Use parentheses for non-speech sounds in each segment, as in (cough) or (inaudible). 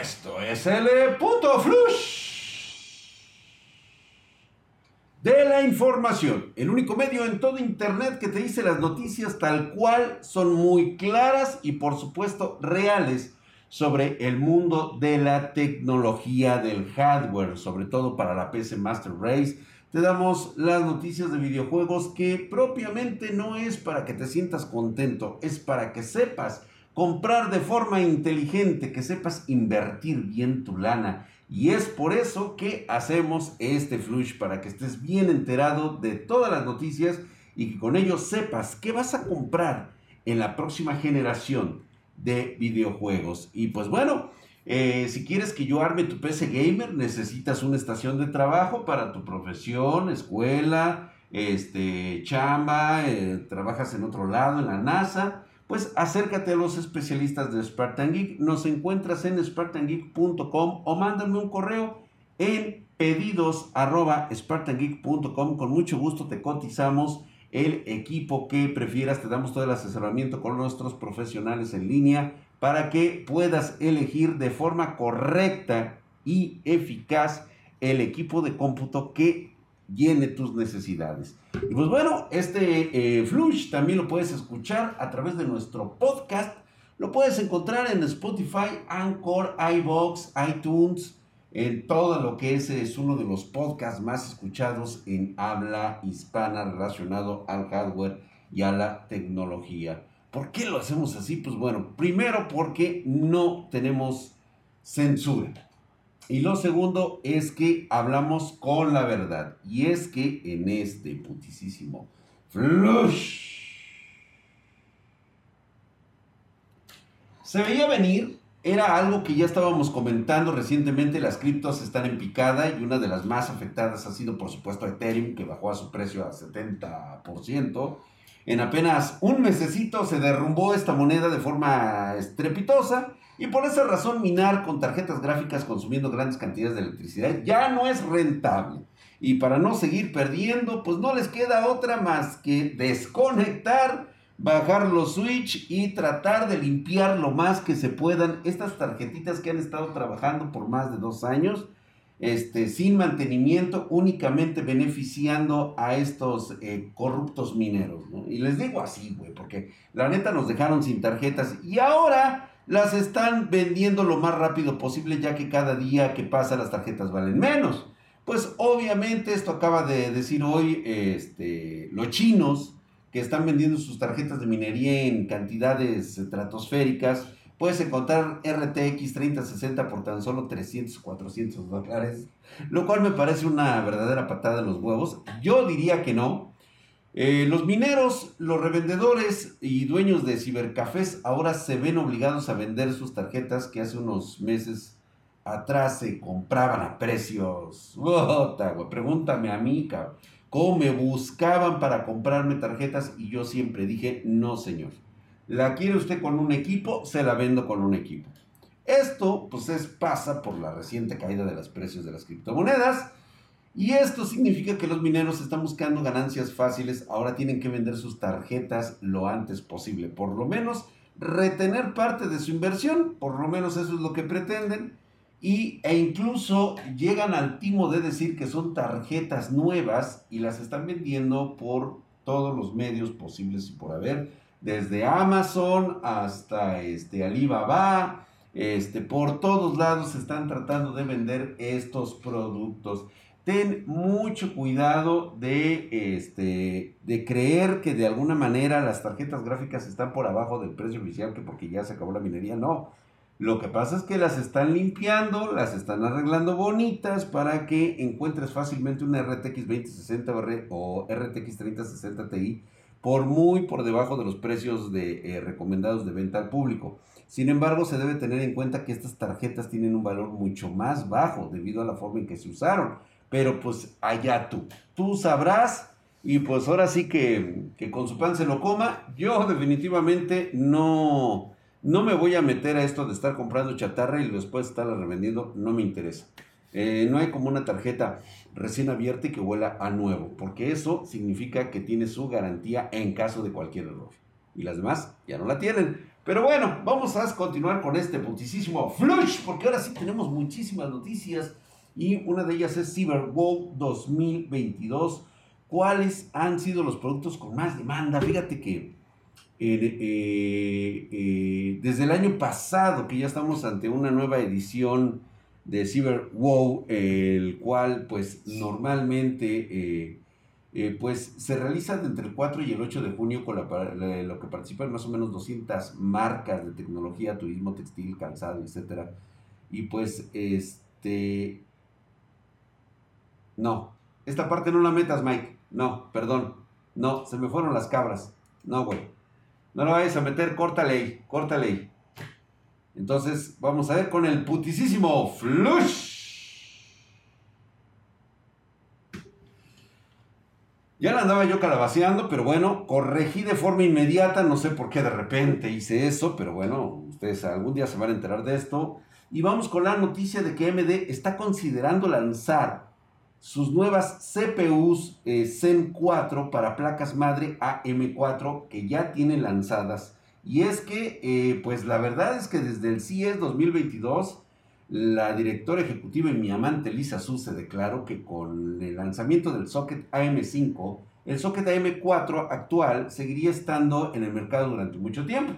Esto es el puto flush de la información. El único medio en todo Internet que te dice las noticias tal cual son muy claras y por supuesto reales sobre el mundo de la tecnología del hardware, sobre todo para la PC Master Race. Te damos las noticias de videojuegos que propiamente no es para que te sientas contento, es para que sepas comprar de forma inteligente, que sepas invertir bien tu lana. Y es por eso que hacemos este flush, para que estés bien enterado de todas las noticias y que con ello sepas qué vas a comprar en la próxima generación de videojuegos. Y pues bueno, eh, si quieres que yo arme tu PC gamer, necesitas una estación de trabajo para tu profesión, escuela, este, chamba, eh, trabajas en otro lado, en la NASA pues acércate a los especialistas de Spartan Geek. Nos encuentras en spartangeek.com o mándame un correo en pedidos Con mucho gusto te cotizamos el equipo que prefieras. Te damos todo el asesoramiento con nuestros profesionales en línea para que puedas elegir de forma correcta y eficaz el equipo de cómputo que llene tus necesidades. Y pues bueno, este eh, Flush también lo puedes escuchar a través de nuestro podcast. Lo puedes encontrar en Spotify, Anchor, iBox, iTunes, en todo lo que es, es uno de los podcasts más escuchados en habla hispana relacionado al hardware y a la tecnología. ¿Por qué lo hacemos así? Pues bueno, primero porque no tenemos censura. Y lo segundo es que hablamos con la verdad. Y es que en este putisísimo flush se veía venir. Era algo que ya estábamos comentando recientemente. Las criptos están en picada y una de las más afectadas ha sido, por supuesto, Ethereum, que bajó a su precio a 70%. En apenas un mesecito se derrumbó esta moneda de forma estrepitosa y por esa razón minar con tarjetas gráficas consumiendo grandes cantidades de electricidad ya no es rentable. Y para no seguir perdiendo, pues no les queda otra más que desconectar, bajar los switch y tratar de limpiar lo más que se puedan estas tarjetitas que han estado trabajando por más de dos años. Este, sin mantenimiento, únicamente beneficiando a estos eh, corruptos mineros. Y les digo así, güey, porque la neta nos dejaron sin tarjetas y ahora las están vendiendo lo más rápido posible ya que cada día que pasa las tarjetas valen menos. Pues obviamente esto acaba de decir hoy este, los chinos que están vendiendo sus tarjetas de minería en cantidades estratosféricas. Puedes encontrar RTX 3060 por tan solo 300, 400 dólares. Lo cual me parece una verdadera patada de los huevos. Yo diría que no. Eh, los mineros, los revendedores y dueños de cibercafés ahora se ven obligados a vender sus tarjetas que hace unos meses atrás se compraban a precios. Pregúntame a mí. ¿Cómo me buscaban para comprarme tarjetas? Y yo siempre dije, no, señor. ¿La quiere usted con un equipo? Se la vendo con un equipo. Esto, pues, es, pasa por la reciente caída de los precios de las criptomonedas y esto significa que los mineros están buscando ganancias fáciles, ahora tienen que vender sus tarjetas lo antes posible, por lo menos retener parte de su inversión, por lo menos eso es lo que pretenden, y, e incluso llegan al timo de decir que son tarjetas nuevas y las están vendiendo por todos los medios posibles y por haber, desde Amazon hasta este, Alibaba, este, por todos lados están tratando de vender estos productos ten mucho cuidado de, este, de creer que de alguna manera las tarjetas gráficas están por abajo del precio oficial, que porque ya se acabó la minería, no. Lo que pasa es que las están limpiando, las están arreglando bonitas para que encuentres fácilmente una RTX 2060 o RTX 3060 Ti por muy por debajo de los precios de, eh, recomendados de venta al público. Sin embargo, se debe tener en cuenta que estas tarjetas tienen un valor mucho más bajo debido a la forma en que se usaron pero pues allá tú. Tú sabrás y pues ahora sí que, con su pan se lo coma. Yo definitivamente no, no me voy a meter a esto de estar comprando chatarra y después estarla revendiendo, no me interesa. Eh, no hay como una tarjeta recién abierta y que huela a nuevo, porque eso significa que tiene su garantía en caso de cualquier error. Y las demás ya no la tienen. Pero bueno, vamos a continuar con este putisísimo flush, porque ahora sí tenemos muchísimas noticias y una de ellas es CyberWall 2022. ¿Cuáles han sido los productos con más demanda? Fíjate que eh, eh, desde el año pasado, que ya estamos ante una nueva edición de CyberWow, el cual pues normalmente eh, pues se realiza entre el 4 y el 8 de junio con lo que participan más o menos 200 marcas de tecnología, turismo, textil, calzado, etc. Y pues este... No, esta parte no la metas, Mike. No, perdón. No, se me fueron las cabras. No, güey. No la vayas a meter, corta ley, corta ley. Entonces, vamos a ver con el putisísimo flush. Ya la andaba yo calabaceando, pero bueno, corregí de forma inmediata, no sé por qué de repente hice eso, pero bueno, ustedes algún día se van a enterar de esto. Y vamos con la noticia de que AMD está considerando lanzar sus nuevas CPUs eh, Zen 4 para placas madre AM4 que ya tienen lanzadas. Y es que, eh, pues la verdad es que desde el CIES 2022 la directora ejecutiva y mi amante Lisa Su se declaró que con el lanzamiento del socket AM5, el socket AM4 actual seguiría estando en el mercado durante mucho tiempo.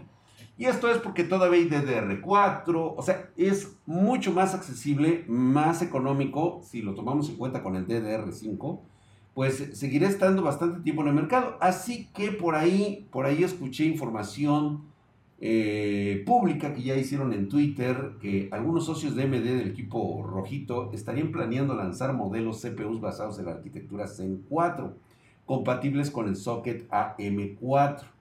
Y esto es porque todavía hay DDR4, o sea, es mucho más accesible, más económico, si lo tomamos en cuenta con el DDR5, pues seguirá estando bastante tiempo en el mercado. Así que por ahí, por ahí escuché información eh, pública que ya hicieron en Twitter que algunos socios de AMD del equipo rojito estarían planeando lanzar modelos CPUs basados en la arquitectura Zen 4, compatibles con el socket AM4,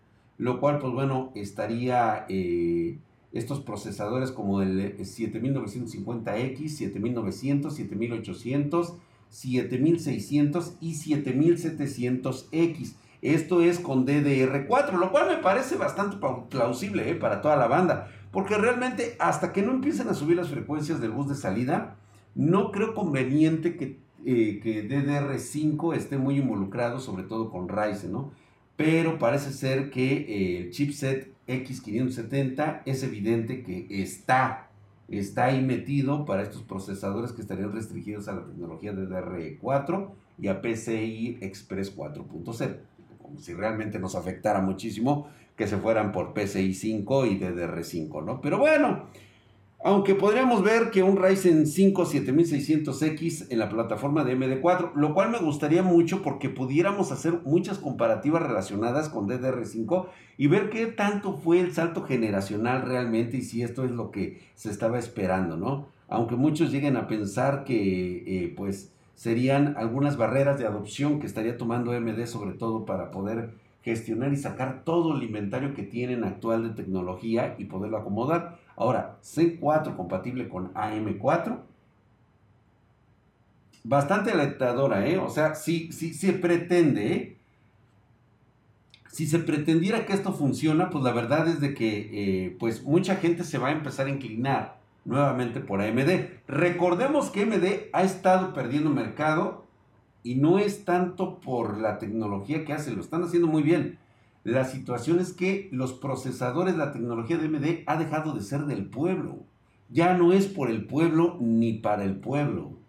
lo cual pues bueno estaría eh, estos procesadores como el 7950X, 7900, 7800, 7600 y 7700X esto es con DDR4, lo cual me parece bastante plausible eh, para toda la banda. Porque realmente hasta que no empiecen a subir las frecuencias del bus de salida, no creo conveniente que, eh, que DDR5 esté muy involucrado, sobre todo con Ryzen, ¿no? Pero parece ser que el chipset X570 es evidente que está, está ahí metido para estos procesadores que estarían restringidos a la tecnología DDR4 y a PCI Express 4.0 si realmente nos afectara muchísimo que se fueran por PCI 5 y DDR5, ¿no? Pero bueno, aunque podríamos ver que un Ryzen 5 7600X en la plataforma de MD4, lo cual me gustaría mucho porque pudiéramos hacer muchas comparativas relacionadas con DDR5 y ver qué tanto fue el salto generacional realmente y si esto es lo que se estaba esperando, ¿no? Aunque muchos lleguen a pensar que, eh, pues, serían algunas barreras de adopción que estaría tomando AMD sobre todo para poder gestionar y sacar todo el inventario que tienen actual de tecnología y poderlo acomodar. Ahora, C4 compatible con AM4. Bastante alentadora, ¿eh? O sea, si, si se pretende, ¿eh? si se pretendiera que esto funciona, pues la verdad es de que eh, pues mucha gente se va a empezar a inclinar nuevamente por AMD. Recordemos que AMD ha estado perdiendo mercado y no es tanto por la tecnología que hace, lo están haciendo muy bien. La situación es que los procesadores, la tecnología de AMD ha dejado de ser del pueblo. Ya no es por el pueblo ni para el pueblo.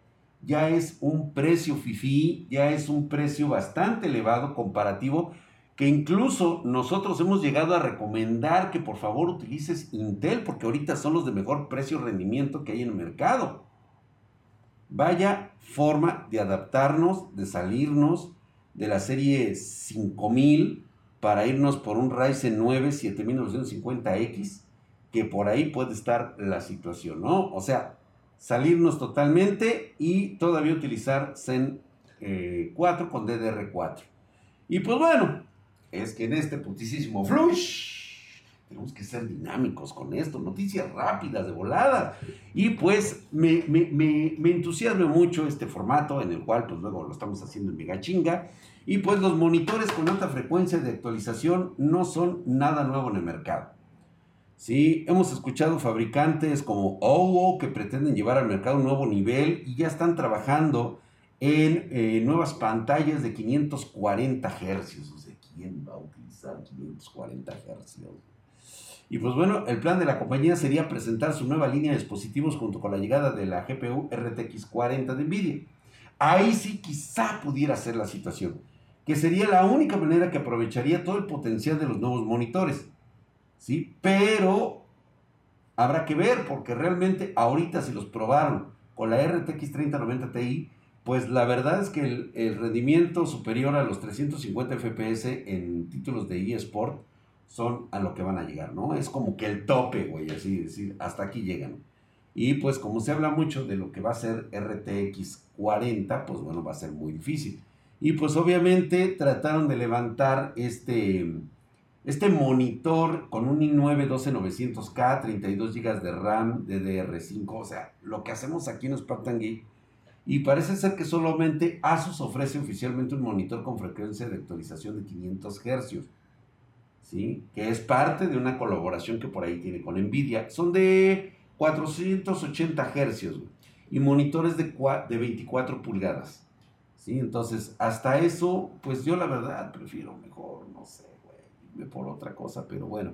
Ya es un precio FIFI, ya es un precio bastante elevado comparativo que incluso nosotros hemos llegado a recomendar que por favor utilices Intel porque ahorita son los de mejor precio-rendimiento que hay en el mercado. Vaya forma de adaptarnos, de salirnos de la serie 5000 para irnos por un Ryzen 9 7950X, que por ahí puede estar la situación, ¿no? O sea, salirnos totalmente y todavía utilizar Zen 4 eh, con DDR4. Y pues bueno, es que en este putisísimo flush tenemos que ser dinámicos con esto, noticias rápidas, de volada. Y pues me, me, entusiasma mucho este formato en el cual pues luego lo estamos haciendo en mega chinga. Y pues los monitores con alta frecuencia de actualización no son nada nuevo en el mercado. Sí, hemos escuchado fabricantes como OWO que pretenden llevar al mercado un nuevo nivel y ya están trabajando en eh, nuevas pantallas de 540 Hz quién va a utilizar 540 Hz. Y pues bueno, el plan de la compañía sería presentar su nueva línea de dispositivos junto con la llegada de la GPU RTX 40 de Nvidia. Ahí sí quizá pudiera ser la situación, que sería la única manera que aprovecharía todo el potencial de los nuevos monitores. ¿Sí? Pero habrá que ver, porque realmente ahorita si los probaron con la RTX 3090 Ti, pues la verdad es que el, rendimiento superior a los 350 FPS en títulos de eSport son a lo que van a llegar, ¿no? Es como que el tope, güey, así decir, hasta aquí llegan. Y pues como se habla mucho de lo que va a ser RTX 40, pues bueno, va a ser muy difícil. Y pues obviamente trataron de levantar este, este monitor con un i9 12900K, 32 GB de RAM, DDR5, o sea, lo que hacemos aquí en Spartan Geek y parece ser que solamente Asus ofrece oficialmente un monitor con frecuencia de actualización de 500 Hz, ¿sí? que es parte de una colaboración que por ahí tiene con Nvidia. Son de 480 Hz y monitores de, de 24 pulgadas. ¿sí? Entonces, hasta eso, pues yo la verdad prefiero mejor, no sé, güey, por otra cosa, pero bueno,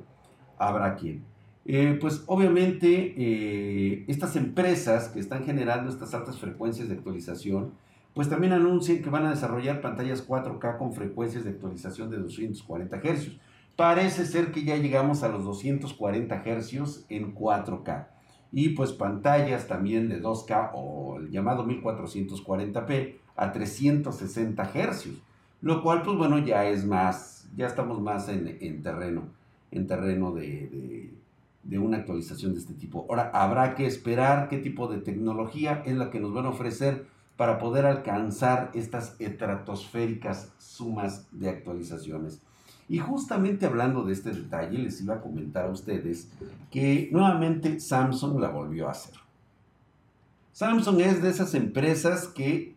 habrá quien. Eh, pues obviamente eh, estas empresas que están generando estas altas frecuencias de actualización, pues también anuncian que van a desarrollar pantallas 4K con frecuencias de actualización de 240 Hz. Parece ser que ya llegamos a los 240 Hz en 4K. Y pues pantallas también de 2K o el llamado 1440p a 360 Hz. Lo cual pues bueno ya es más, ya estamos más en, terreno, en terreno de de una actualización de este tipo. Ahora, habrá que esperar qué tipo de tecnología es la que nos van a ofrecer para poder alcanzar estas estratosféricas sumas de actualizaciones. Y justamente hablando de este detalle, les iba a comentar a ustedes que nuevamente Samsung la volvió a hacer. Samsung es de esas empresas que,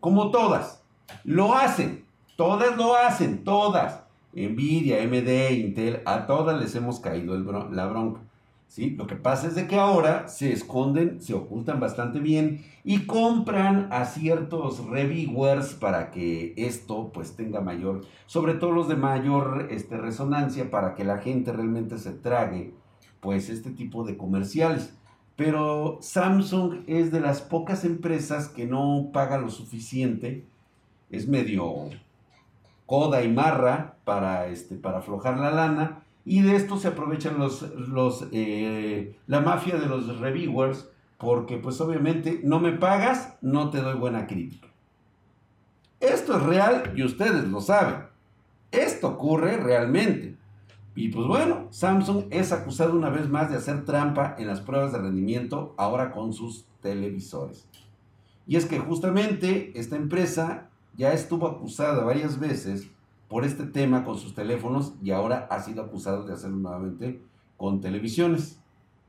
como todas, lo hacen. Todas lo hacen, todas. Nvidia, AMD, Intel, a todas les hemos caído el la bronca. ¿Sí? Lo que pasa es de que ahora se esconden, se ocultan bastante bien y compran a ciertos reviewers para que esto pues tenga mayor, sobre todo los de mayor este, resonancia para que la gente realmente se trague pues este tipo de comerciales. Pero Samsung es de las pocas empresas que no paga lo suficiente, es medio coda y marra para, este, para aflojar la lana. Y de esto se aprovechan los, los, eh, la mafia de los reviewers, porque pues obviamente no me pagas, no te doy buena crítica. Esto es real y ustedes lo saben. Esto ocurre realmente. Y pues bueno, Samsung es acusado una vez más de hacer trampa en las pruebas de rendimiento ahora con sus televisores. Y es que justamente esta empresa ya estuvo acusada varias veces por este tema con sus teléfonos y ahora ha sido acusado de hacerlo nuevamente con televisiones.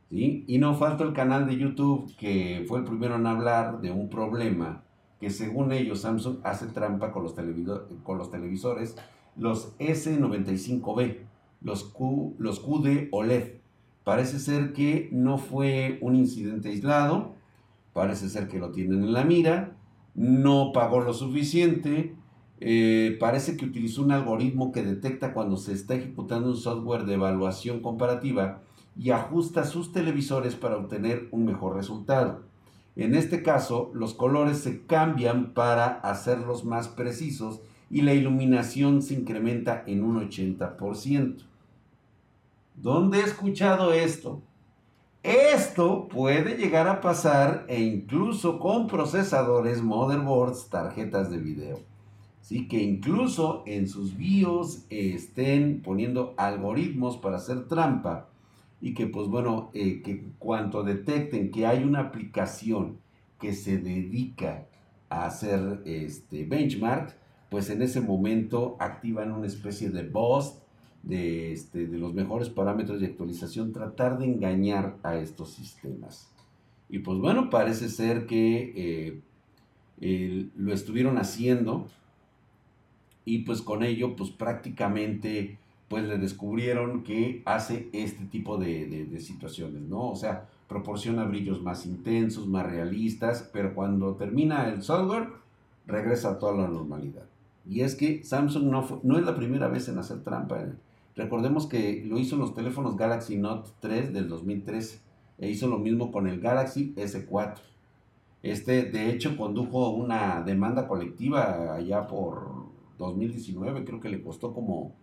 Y no falta el canal de YouTube que fue el primero en hablar de un problema que según ellos Samsung hace trampa con los, con los televisores, los S95B, los, Q, los QD OLED. Parece ser que no fue un incidente aislado, parece ser que lo tienen en la mira no pagó lo suficiente, eh, parece que utilizó un algoritmo que detecta cuando se está ejecutando un software de evaluación comparativa y ajusta sus televisores para obtener un mejor resultado. En este caso, los colores se cambian para hacerlos más precisos y la iluminación se incrementa en un 80%. ¿Dónde he escuchado esto? Esto puede llegar a pasar e incluso con procesadores, motherboards, tarjetas de video. Así que incluso en sus BIOS estén poniendo algoritmos para hacer trampa y que pues bueno, eh, que cuando detecten que hay una aplicación que se dedica a hacer este benchmark, pues en ese momento activan una especie de bust de, este, de los mejores parámetros de actualización, tratar de engañar a estos sistemas. Y pues bueno, parece ser que eh, lo estuvieron haciendo y pues con ello pues prácticamente pues le descubrieron que hace este tipo de, de, situaciones, ¿no? O sea, proporciona brillos más intensos, más realistas, pero cuando termina el software regresa a toda la normalidad. Y es que Samsung no, no es la primera vez en hacer trampa Recordemos que lo hizo en los teléfonos Galaxy Note 3 del 2013 e hizo lo mismo con el Galaxy S4. Este, de hecho, condujo una demanda colectiva allá por 2019, creo que le costó como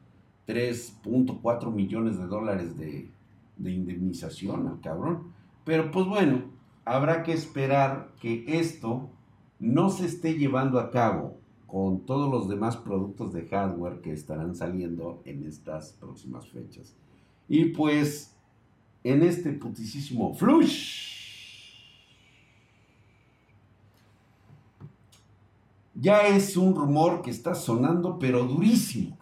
3.4 millones de dólares de, de indemnización al cabrón. Pero pues bueno, habrá que esperar que esto no se esté llevando a cabo con todos los demás productos de hardware que estarán saliendo en estas próximas fechas. Y pues en este putisísimo flush. Ya es un rumor que está sonando, pero durísimo.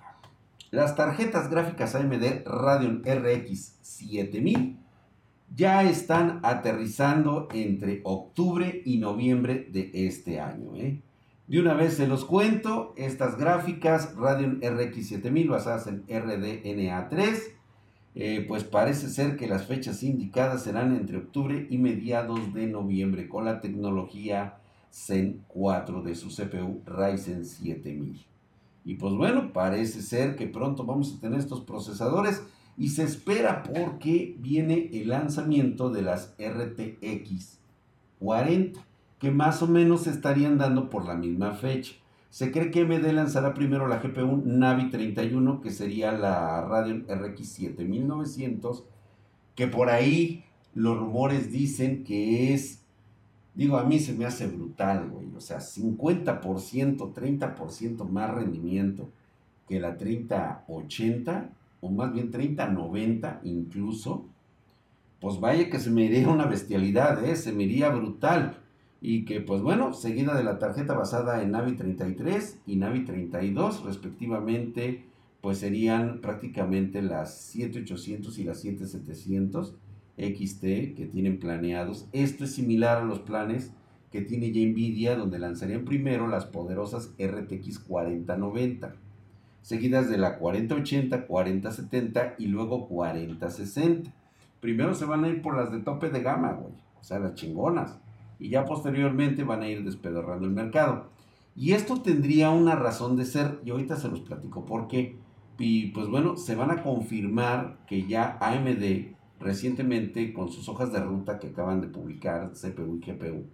Las tarjetas gráficas AMD Radeon RX 7000 ya están aterrizando entre octubre y noviembre de este año. ¿eh? De una vez se los cuento, estas gráficas Radeon RX 7000 basadas en RDNA3, eh, pues parece ser que las fechas indicadas serán entre octubre y mediados de noviembre con la tecnología Zen 4 de su CPU Ryzen 7000. Y pues bueno, parece ser que pronto vamos a tener estos procesadores y se espera porque viene el lanzamiento de las RTX 40, que más o menos estarían dando por la misma fecha. Se cree que AMD lanzará primero la GPU Navi 31, que sería la Radeon RX 7900, que por ahí los rumores dicen que es, digo, a mí se me hace brutal, güey, o sea, 50%, 30% más rendimiento que la 3080 o más bien 30, 90 incluso, pues vaya que se me iría una bestialidad, ¿eh? se me iría brutal. Y que pues bueno, seguida de la tarjeta basada en Navi 33 y Navi 32 respectivamente, pues serían prácticamente las 7800 y las 7700 XT que tienen planeados. Esto es similar a los planes que tiene ya Nvidia, donde lanzarían primero las poderosas RTX 4090 seguidas de la 4080, 4070 y luego 4060. Primero se van a ir por las de tope de gama, güey, o sea, las chingonas. Y ya posteriormente van a ir despedorrando el mercado. Y esto tendría una razón de ser, y ahorita se los platico por qué. Y pues bueno, se van a confirmar que ya AMD recientemente con sus hojas de ruta que acaban de publicar, CPU y GPU,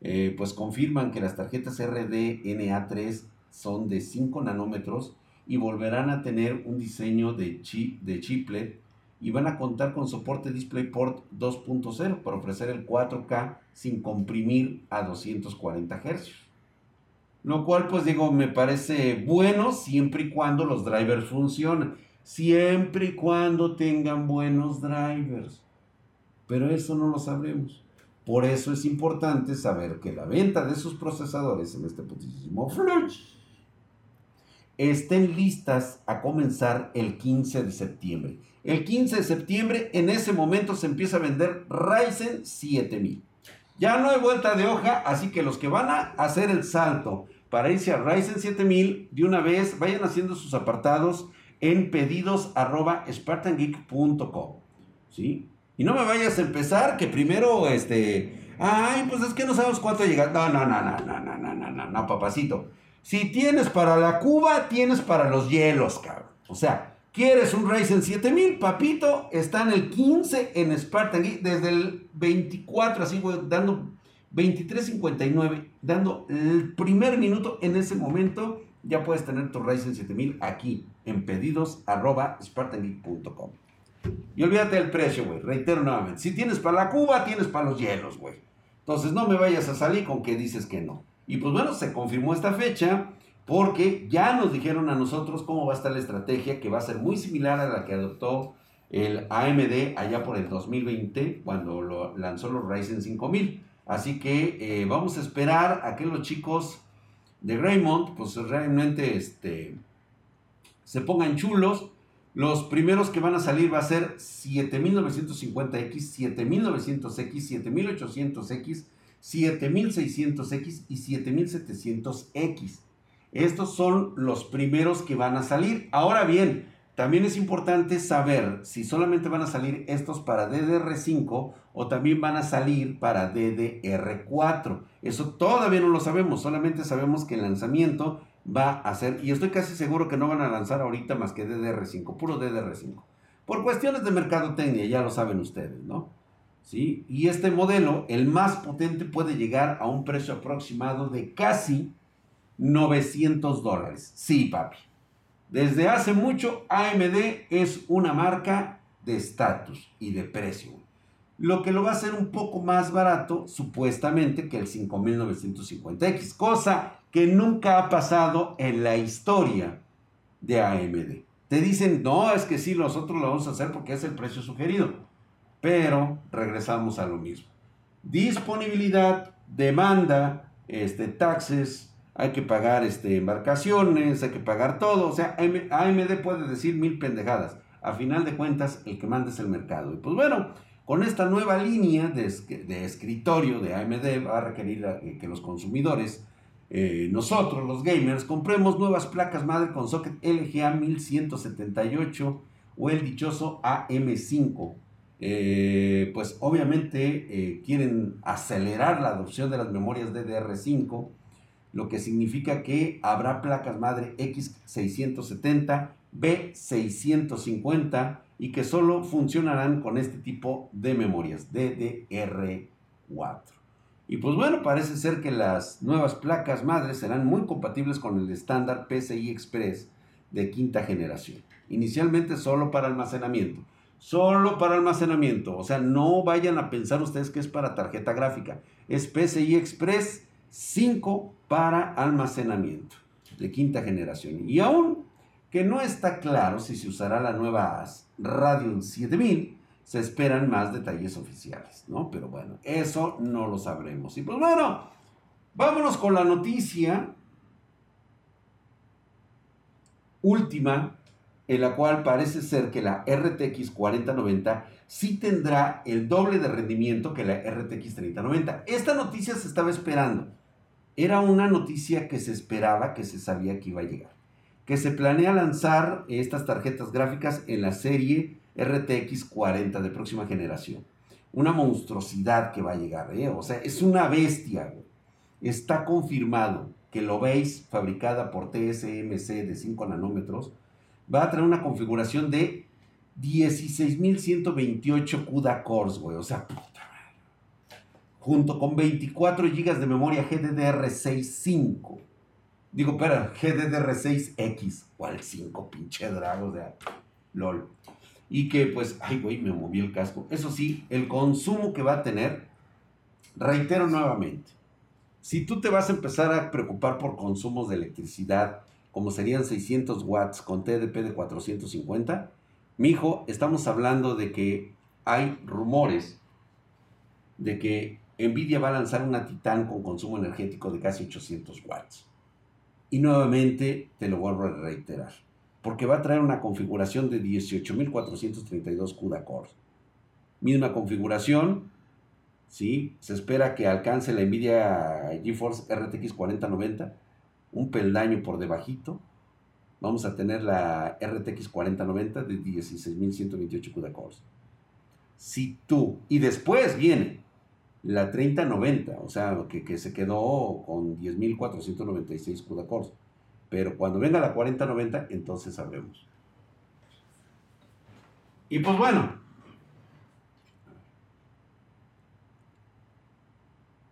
eh, pues confirman que las tarjetas RDNA3 son de 5 nanómetros y volverán a tener un diseño de, de chiplet y van a contar con soporte DisplayPort 2.0 para ofrecer el 4K sin comprimir a 240 Hz. Lo cual pues digo me parece bueno siempre y cuando los drivers funcionen. Siempre y cuando tengan buenos drivers. Pero eso no lo sabremos. Por eso es importante saber que la venta de sus procesadores en este putísimo flush estén listas a comenzar el 15 de septiembre. El 15 de septiembre, en ese momento se empieza a vender Ryzen 7000. Ya no hay vuelta de hoja, así que los que van a hacer el salto para irse a Ryzen 7000, de una vez vayan haciendo sus apartados en pedidos ¿Sí? Y no me vayas a empezar que primero, este, ay, pues es que no sabemos cuánto llega. No, no, no, no, no, no, no, no, no, papacito. Si tienes para la Cuba, tienes para los hielos, cabrón. O sea, ¿quieres un Ryzen 7000? Papito, está en el 15 en Spartan desde el 24, así, dando 23.59, dando el primer minuto en ese momento, ya puedes tener tu Ryzen 7000 aquí en pedidos. Y olvídate del precio, güey. Reitero nuevamente. Si tienes para la Cuba, tienes para los hielos, güey. Entonces no me vayas a salir con que dices que no. Y pues bueno, se confirmó esta fecha porque ya nos dijeron a nosotros cómo va a estar la estrategia, que va a ser muy similar a la que adoptó el AMD allá por el 2020, cuando lo lanzó los Ryzen 5000. Así que eh, vamos a esperar a que los chicos de Raymond, pues realmente este, se pongan chulos. Los primeros que van a salir va a ser 7950X, 7900X, 7800X, 7600X y 7700X. Estos son los primeros que van a salir. Ahora bien, también es importante saber si solamente van a salir estos para DDR5 o también van a salir para DDR4. Eso todavía no lo sabemos, solamente sabemos que el lanzamiento va a ser, y estoy casi seguro que no van a lanzar ahorita más que DDR5, puro DDR5. Por cuestiones de mercadotecnia, ya lo saben ustedes, ¿no? ¿Sí? Y este modelo, el más potente, puede llegar a un precio aproximado de casi 900 dólares. Sí, papi. Desde hace mucho, AMD es una marca de estatus y de precio. Lo que lo va a hacer un poco más barato, supuestamente, que el 5950X, cosa que nunca ha pasado en la historia de AMD. Te dicen, no, es que sí, nosotros lo vamos a hacer porque es el precio sugerido. Pero regresamos a lo mismo. Disponibilidad, demanda, este, taxes, hay que pagar este, embarcaciones, hay que pagar todo. O sea, AMD puede decir mil pendejadas. A final de cuentas, el que manda es el mercado. Y pues bueno, con esta nueva línea de, escritorio de AMD va a requerir eh, que los consumidores, eh, nosotros los gamers, compremos nuevas placas madre con socket LGA 1178 o el dichoso AM5. Eh, pues obviamente quieren acelerar la adopción de las memorias DDR5 lo que significa que habrá placas madre X670, B650 y que solo funcionarán con este tipo de memorias DDR4. Y pues bueno, parece ser que las nuevas placas madres serán muy compatibles con el estándar PCI Express de quinta generación. Inicialmente solo para almacenamiento. Solo para almacenamiento. O sea, no vayan a pensar ustedes que es para tarjeta gráfica. Es PCI Express 5 para almacenamiento de quinta generación. Y aún que no está claro si se usará la nueva Radeon 7000, se esperan más detalles oficiales, ¿no? Pero bueno, eso no lo sabremos. Y pues bueno, vámonos con la noticia última, en la cual parece ser que la RTX 4090 sí tendrá el doble de rendimiento que la RTX 3090. Esta noticia se estaba esperando era una noticia que se esperaba, que se sabía que iba a llegar. Que se planea lanzar estas tarjetas gráficas en la serie RTX 40 de próxima generación. Una monstruosidad que va a llegar, ¿eh? O sea, es una bestia, Está confirmado que lo veis fabricada por TSMC de 5 nanómetros. Va a traer una configuración de 16.128 CUDA cores, güey. O sea, junto con 24 GB de memoria GDDR6.5. Digo, espera, GDDR6X. ¿Cuál 5? Pinche drago, de LOL. Y que pues, ay, güey, me moví el casco. Eso sí, el consumo que va a tener, reitero nuevamente, si tú te vas a empezar a preocupar por consumos de electricidad, como serían 600 watts con TDP de 450, mijo, estamos hablando de que hay rumores de que Nvidia va a lanzar una Titan con consumo energético de casi 800 watts. Y nuevamente te lo vuelvo a reiterar, porque va a traer una configuración de 18.432 CUDA cores. Misma configuración, ¿sí? se espera que alcance la Nvidia GeForce RTX 4090, un peldaño por debajito. Vamos a tener la RTX 4090 de 16.128 CUDA cores. Si tú, y después viene la 3090, o sea, que, que se quedó con 10.496 CUDA cores. Pero cuando venga la 4090, entonces sabremos. Y pues bueno,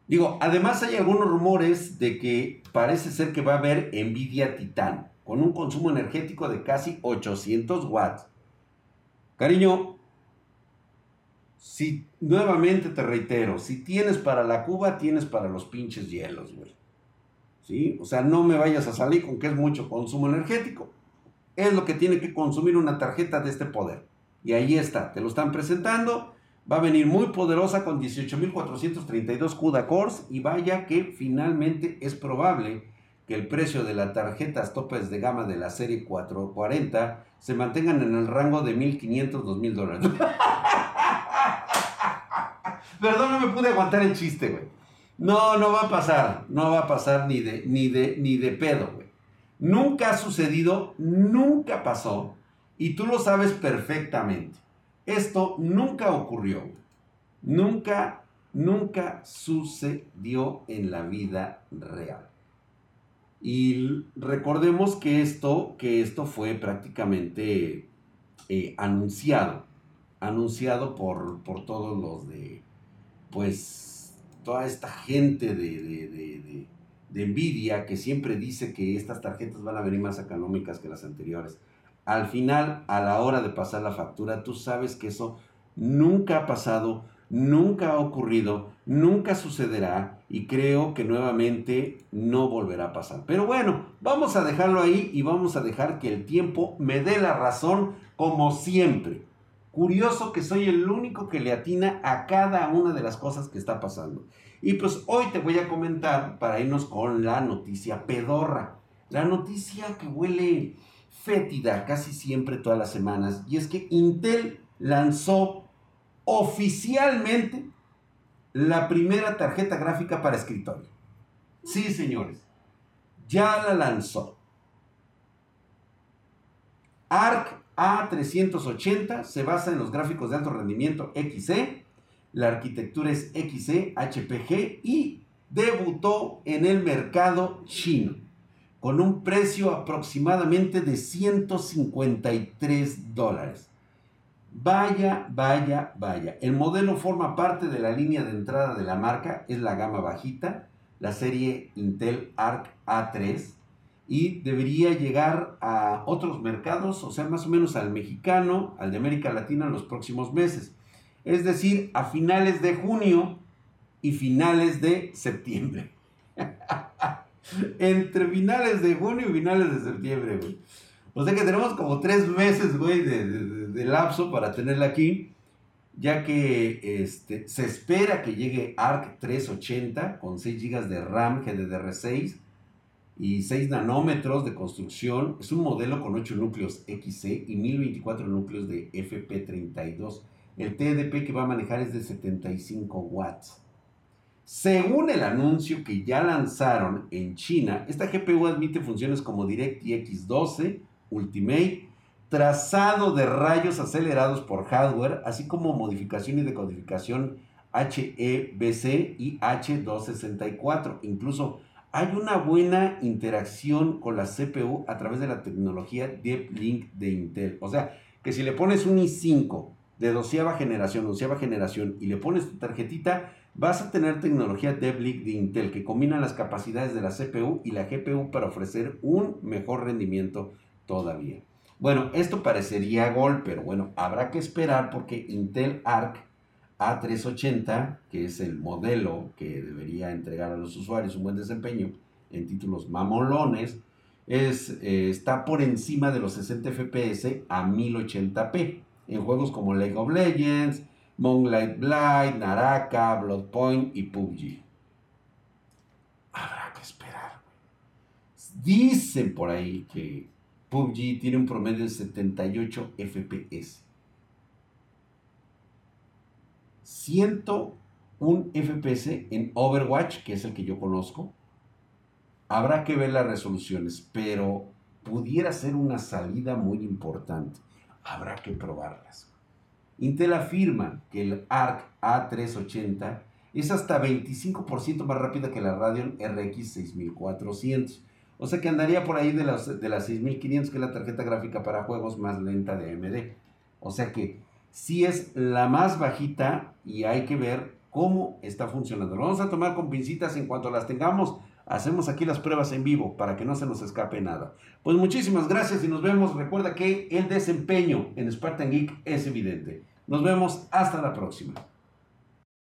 digo, además hay algunos rumores de que parece ser que va a haber Nvidia Titan con un consumo energético de casi 800 watts. Cariño, si, nuevamente te reitero, si tienes para la cuba, tienes para los pinches hielos, güey. ¿Sí? O sea, no me vayas a salir con que es mucho consumo energético. Es lo que tiene que consumir una tarjeta de este poder. Y ahí está, te lo están presentando. Va a venir muy poderosa con 18.432 CUDA cores y vaya que finalmente es probable que el precio de las tarjetas topes de gama de la serie 440 se mantengan en el rango de 1.500, 2.000 dólares. (laughs) Perdón, no me pude aguantar el chiste, güey. No, no va a pasar. No va a pasar ni de, ni de, ni de pedo, güey. Nunca ha sucedido, nunca pasó. Y tú lo sabes perfectamente. Esto nunca ocurrió. Nunca, nunca sucedió en la vida real. Y recordemos que esto, que esto fue prácticamente eh, anunciado, anunciado por, por todos los de, pues, toda esta gente de, de, de, Nvidia que siempre dice que estas tarjetas van a venir más económicas que las anteriores. Al final, a la hora de pasar la factura, tú sabes que eso nunca ha pasado, nunca ha ocurrido, nunca sucederá y creo que nuevamente no volverá a pasar. Pero bueno, vamos a dejarlo ahí y vamos a dejar que el tiempo me dé la razón como siempre. Curioso que soy el único que le atina a cada una de las cosas que está pasando. Y pues hoy te voy a comentar para irnos con la noticia pedorra. La noticia que huele fétida casi siempre todas las semanas. Y es que Intel lanzó oficialmente la primera tarjeta gráfica para escritorio. Sí, señores, ya la lanzó. ARC A380 se basa en los gráficos de alto rendimiento XE, la arquitectura es XE HPG y debutó en el mercado chino con un precio aproximadamente de 153 dólares. Vaya, vaya, vaya. El modelo forma parte de la línea de entrada de la marca, es la gama bajita, la serie Intel Arc A3, y debería llegar a otros mercados, o sea, más o menos al mexicano, al de América Latina en los próximos meses. Es decir, a finales de junio y finales de septiembre. (laughs) Entre finales de junio y finales de septiembre, güey. O sea que tenemos como tres meses, güey, de, lapso para tenerla aquí, ya que este, se espera que llegue ARC 380 con 6 GB de RAM GDDR6 y 6 nanómetros de construcción. Es un modelo con 8 núcleos XC y 1024 núcleos de FP32. El TDP que va a manejar es de 75 watts. Según el anuncio que ya lanzaron en China, esta GPU admite funciones como DirectX 12, Ultimate, trazado de rayos acelerados por hardware, así como modificación y decodificación HEBC y H264. Incluso hay una buena interacción con la CPU a través de la tecnología Deep Link de Intel. O sea, que si le pones un i5 de doceava generación, doceava generación, y le pones tu tarjetita, vas a tener tecnología Deep Link de Intel que combina las capacidades de la CPU y la GPU para ofrecer un mejor rendimiento todavía. Bueno, esto parecería gol, pero bueno, habrá que esperar porque Intel Arc A380, que es el modelo que debería entregar a los usuarios un buen desempeño en títulos mamolones, es, eh, está por encima de los 60 FPS a 1080p en juegos como League of Legends, Moonlight Blight, Naraka, Bloodpoint y PUBG. Habrá que esperar. Dicen por ahí que PUBG tiene un promedio de 78 FPS. 101 FPS en Overwatch, que es el que yo conozco. Habrá que ver las resoluciones, pero pudiera ser una salida muy importante. Habrá que probarlas. Intel afirma que el ARC A380 es hasta 25% más rápida que la Radeon RX 6400 o sea que andaría por ahí de las, de las 6500, que es la tarjeta gráfica para juegos más lenta de AMD. O sea que sí es la más bajita y hay que ver cómo está funcionando. Lo vamos a tomar con pincitas en cuanto las tengamos. Hacemos aquí las pruebas en vivo para que no se nos escape nada. Pues muchísimas gracias y nos vemos. Recuerda que el desempeño en Spartan Geek es evidente. Nos vemos hasta la próxima.